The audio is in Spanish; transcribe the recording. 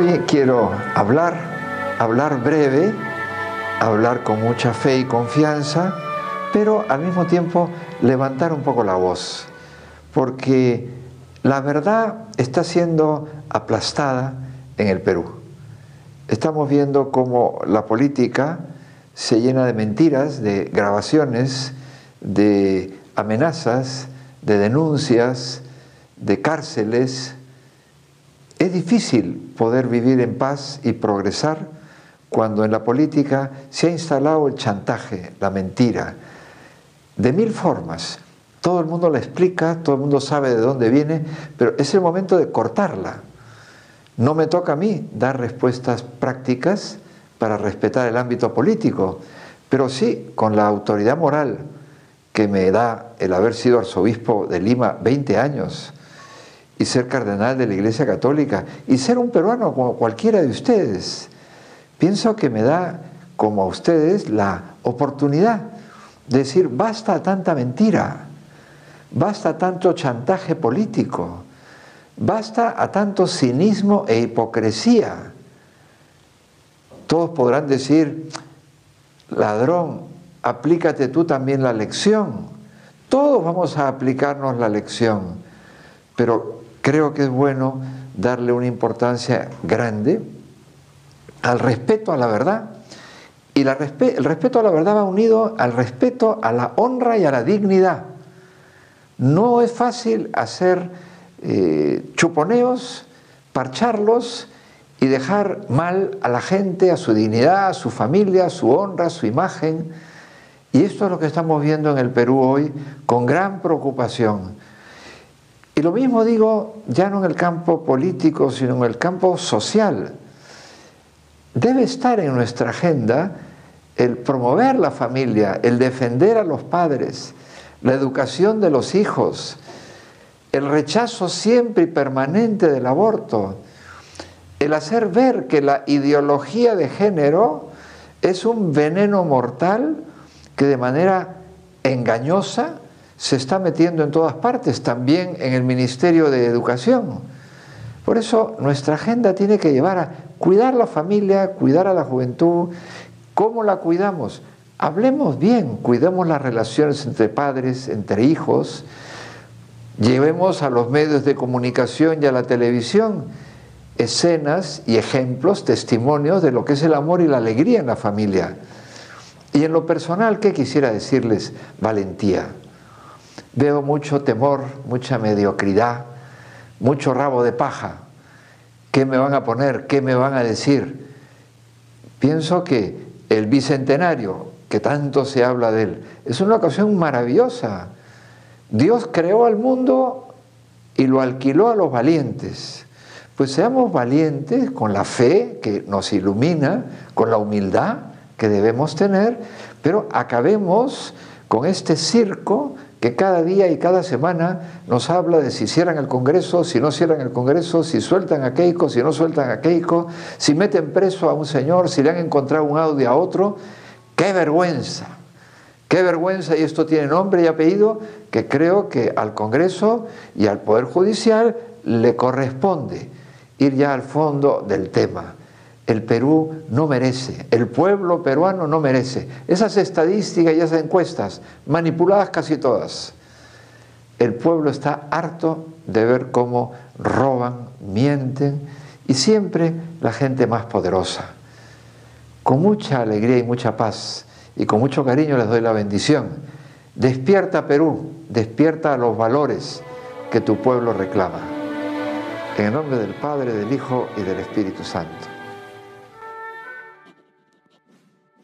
Hoy quiero hablar, hablar breve, hablar con mucha fe y confianza, pero al mismo tiempo levantar un poco la voz, porque la verdad está siendo aplastada en el Perú. Estamos viendo cómo la política se llena de mentiras, de grabaciones, de amenazas, de denuncias, de cárceles. Es difícil poder vivir en paz y progresar cuando en la política se ha instalado el chantaje, la mentira, de mil formas. Todo el mundo la explica, todo el mundo sabe de dónde viene, pero es el momento de cortarla. No me toca a mí dar respuestas prácticas para respetar el ámbito político, pero sí con la autoridad moral que me da el haber sido arzobispo de Lima 20 años y ser cardenal de la Iglesia Católica y ser un peruano como cualquiera de ustedes. Pienso que me da, como a ustedes, la oportunidad de decir, basta tanta mentira, basta tanto chantaje político, basta a tanto cinismo e hipocresía. Todos podrán decir, ladrón, aplícate tú también la lección. Todos vamos a aplicarnos la lección, pero creo que es bueno darle una importancia grande al respeto a la verdad. Y el respeto a la verdad va unido al respeto a la honra y a la dignidad. No es fácil hacer eh, chuponeos, parcharlos y dejar mal a la gente, a su dignidad, a su familia, a su honra, a su imagen. Y esto es lo que estamos viendo en el Perú hoy con gran preocupación. Y lo mismo digo ya no en el campo político, sino en el campo social. Debe estar en nuestra agenda el promover la familia, el defender a los padres, la educación de los hijos, el rechazo siempre y permanente del aborto, el hacer ver que la ideología de género es un veneno mortal que de manera engañosa se está metiendo en todas partes, también en el Ministerio de Educación. Por eso nuestra agenda tiene que llevar a cuidar la familia, cuidar a la juventud. ¿Cómo la cuidamos? Hablemos bien, cuidemos las relaciones entre padres, entre hijos, llevemos a los medios de comunicación y a la televisión escenas y ejemplos, testimonios de lo que es el amor y la alegría en la familia. Y en lo personal, ¿qué quisiera decirles? Valentía. Veo mucho temor, mucha mediocridad, mucho rabo de paja. ¿Qué me van a poner? ¿Qué me van a decir? Pienso que el bicentenario, que tanto se habla de él, es una ocasión maravillosa. Dios creó al mundo y lo alquiló a los valientes. Pues seamos valientes con la fe que nos ilumina, con la humildad que debemos tener, pero acabemos con este circo que cada día y cada semana nos habla de si cierran el Congreso, si no cierran el Congreso, si sueltan a Keiko, si no sueltan a Keiko, si meten preso a un señor, si le han encontrado un audio a otro. ¡Qué vergüenza! ¡Qué vergüenza! Y esto tiene nombre y apellido que creo que al Congreso y al Poder Judicial le corresponde ir ya al fondo del tema el Perú no merece, el pueblo peruano no merece. Esas estadísticas y esas encuestas, manipuladas casi todas, el pueblo está harto de ver cómo roban, mienten y siempre la gente más poderosa. Con mucha alegría y mucha paz y con mucho cariño les doy la bendición. Despierta Perú, despierta los valores que tu pueblo reclama. En el nombre del Padre, del Hijo y del Espíritu Santo.